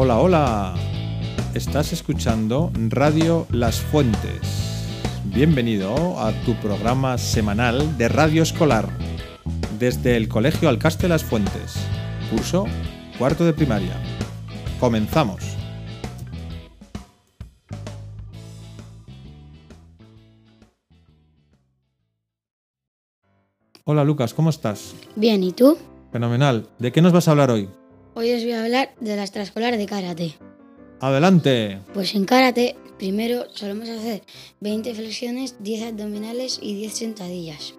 Hola, hola. Estás escuchando Radio Las Fuentes. Bienvenido a tu programa semanal de radio escolar desde el Colegio Alcaste Las Fuentes. Curso cuarto de primaria. Comenzamos. Hola Lucas, ¿cómo estás? Bien, ¿y tú? Fenomenal. ¿De qué nos vas a hablar hoy? Hoy os voy a hablar de la extraescolar de karate. Adelante. Pues en karate, primero solemos hacer 20 flexiones, 10 abdominales y 10 sentadillas.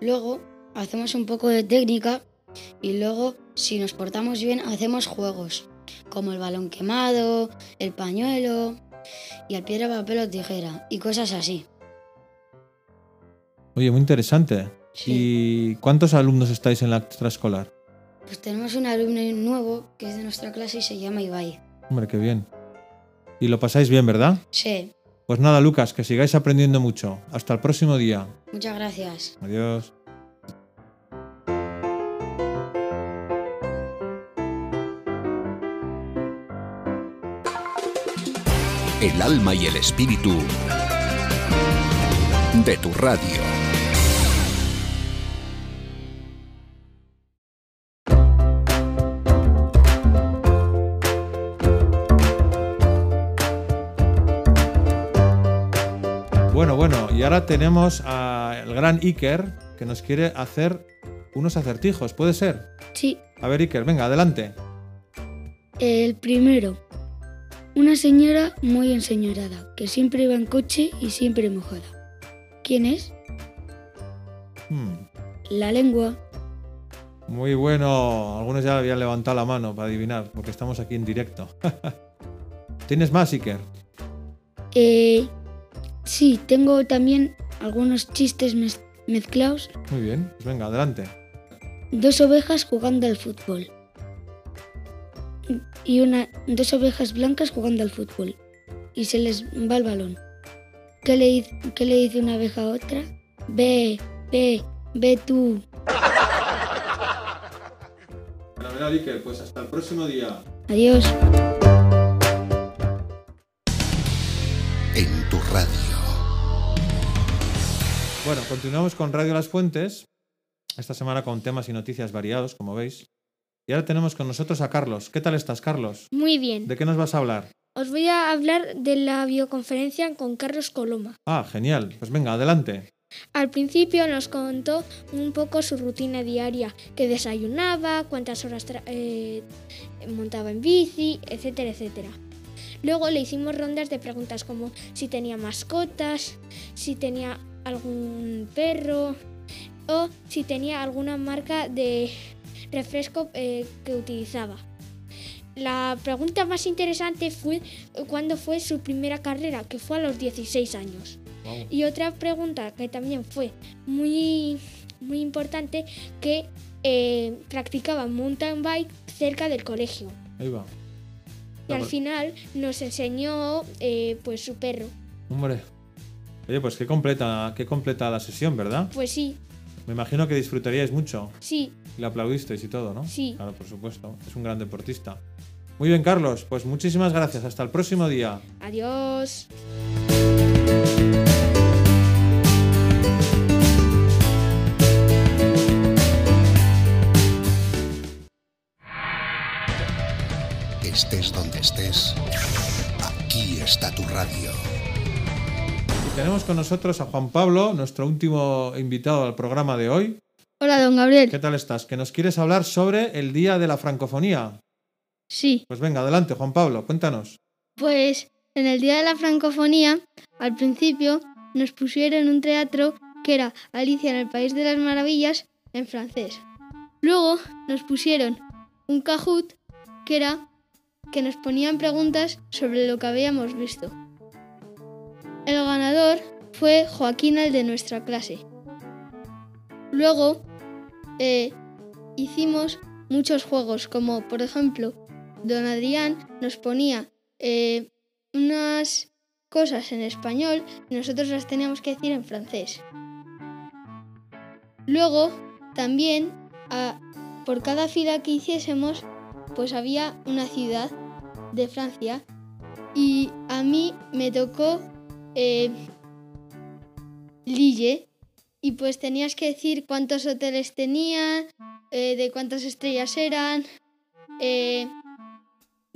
Luego hacemos un poco de técnica y luego, si nos portamos bien, hacemos juegos, como el balón quemado, el pañuelo y el piedra, papel o tijera y cosas así. Oye, muy interesante. Sí. ¿Y cuántos alumnos estáis en la extraescolar? Pues tenemos un alumno nuevo que es de nuestra clase y se llama Ibai. Hombre, qué bien. Y lo pasáis bien, ¿verdad? Sí, Pues nada, Lucas, que sigáis aprendiendo mucho. Hasta el próximo día. muchas gracias. Adiós. el alma y el espíritu de tu radio. Y ahora tenemos al gran Iker que nos quiere hacer unos acertijos. ¿Puede ser? Sí, A ver, Iker, venga, adelante. el primero. Una señora muy enseñorada, que siempre iba en coche y siempre mojada. ¿Quién es? Hmm, La lengua. muy bueno. Algunos ya habían levantado la mano para adivinar, porque estamos aquí en directo. ¿Tienes más, Iker? Eh, sí, tengo también algunos chistes mez- mezclados. Muy bien, pues venga, adelante. Dos ovejas jugando al fútbol. Y una, dos ovejas blancas jugando al fútbol. Y se les va el balón. ¿Qué le, dice- qué le dice una oveja a otra? Ve, ve, ve tú. Fenomenal, Iker, pues hasta el próximo día. Adiós. Bueno, continuamos con Radio Las Fuentes. Esta semana con temas y noticias variados, como veis. Y ahora tenemos con nosotros a Carlos. ¿Qué tal estás, Carlos? Muy bien. ¿De qué nos vas a hablar? Os voy a hablar de la bioconferencia con Carlos Coloma. Ah, genial. Pues venga, adelante. Al principio nos contó un poco su rutina diaria, que desayunaba, cuántas horas eh, montaba en bici, etcétera, etcétera. Luego le hicimos rondas de preguntas como si tenía mascotas, si tenía algún perro o si tenía alguna marca de refresco eh, que utilizaba. La pregunta más interesante fue cuándo fue su primera carrera, que fue a los 16 años. Y otra pregunta que también fue muy, muy importante, que eh, practicaba mountain bike cerca del colegio. Ahí va. Y al final nos enseñó eh, pues su perro. Hombre. Oye, pues qué completa, qué completa la sesión, ¿verdad? Pues sí, Me imagino que disfrutaríais mucho. sí, Y le aplaudisteis y todo, ¿no? Sí. Claro, por supuesto. Es un gran deportista. Muy bien, Carlos. Pues muchísimas gracias. Hasta el próximo día. adiós. Tenemos con nosotros a Juan Pablo, nuestro último invitado al programa de hoy. Hola, don Gabriel. ¿Qué tal estás? Que nos quieres hablar sobre el Día de la Francofonía. Sí, Pues venga, adelante, Juan Pablo, cuéntanos. pues en el Día de la Francofonía, al principio nos pusieron un teatro que era Alicia en el País de las Maravillas en francés. Luego nos pusieron un Kahoot que era que nos ponían preguntas sobre lo que habíamos visto. El ganador fue Joaquín, el de nuestra clase. Luego eh, hicimos muchos juegos, como por ejemplo, don Adrián nos ponía eh, unas cosas en español y nosotros las teníamos que decir en francés. Luego, también, a- por cada fila que hiciésemos, pues había una ciudad de Francia y a mí me tocó eh, Lille y pues tenías que decir cuántos hoteles tenían, eh, de cuántas estrellas eran, eh,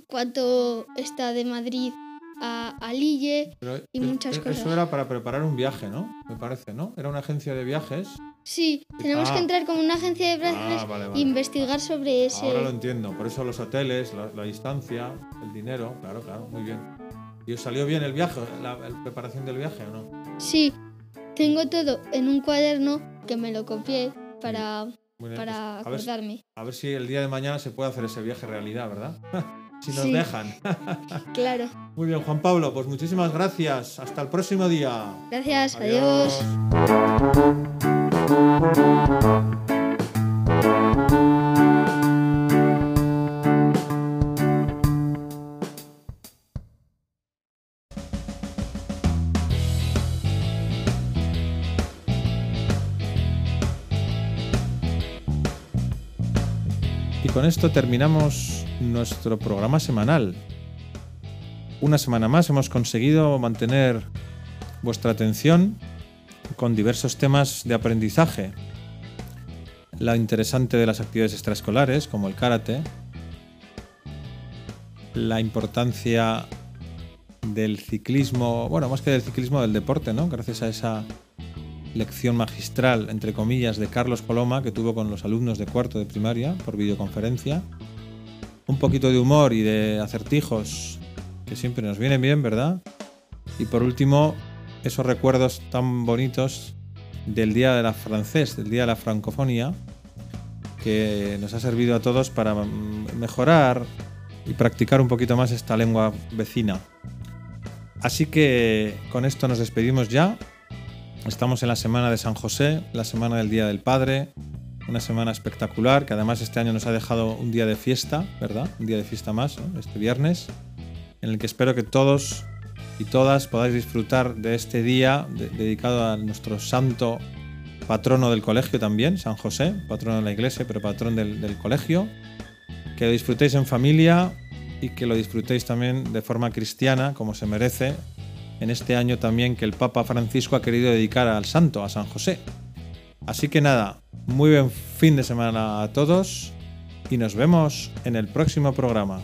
cuánto está de Madrid a, a Lille Pero y es- muchas es- cosas. Eso era para preparar un viaje, ¿no? Me parece, ¿no? Era una agencia de viajes. Sí, tenemos Ah. que entrar como una agencia de viajes Ah, vale, e investigar sobre ese... Ahora lo entiendo. Por eso los hoteles, la, la distancia, el dinero. Claro, claro, muy bien. ¿Y os salió bien el viaje, la, la preparación del viaje o no? Sí, tengo todo en un cuaderno que me lo copié para, para pues, a, ver, si- acordarme. a ver si el día de mañana se puede hacer ese viaje realidad, ¿verdad? si nos Sí. dejan. Claro. Muy bien, Juan Pablo, pues muchísimas gracias. Hasta el próximo día. Gracias, adiós. Con esto terminamos nuestro programa semanal. Una semana más hemos conseguido mantener vuestra atención con diversos temas de aprendizaje. La interesante de las actividades extraescolares, como el karate, la importancia del ciclismo, bueno, más que del ciclismo, del deporte, ¿no? Gracias a esa lección magistral, entre comillas, de Carlos Coloma que tuvo con los alumnos de cuarto de primaria por videoconferencia. Un poquito de humor y de acertijos que siempre nos vienen bien, ¿verdad? Y por último, esos recuerdos tan bonitos del Día de la Francés, del Día de la Francofonía, que nos ha servido a todos para mm, mejorar y practicar un poquito más esta lengua vecina. Así que con esto nos despedimos ya. Estamos en la semana de San José, la semana del Día del Padre, una semana espectacular que además este año nos ha dejado un día de fiesta, ¿verdad? Un día de fiesta más, este viernes, en el que espero que todos y todas podáis disfrutar de este día de- dedicado a nuestro santo patrono del colegio también, San José, patrono de la iglesia, pero patrón del colegio. Que lo disfrutéis en familia y que lo disfrutéis también de forma cristiana, como se merece, en este año también que el Papa Francisco ha querido dedicar al santo, a San José. Así que nada, muy buen fin de semana a todos y nos vemos en el próximo programa.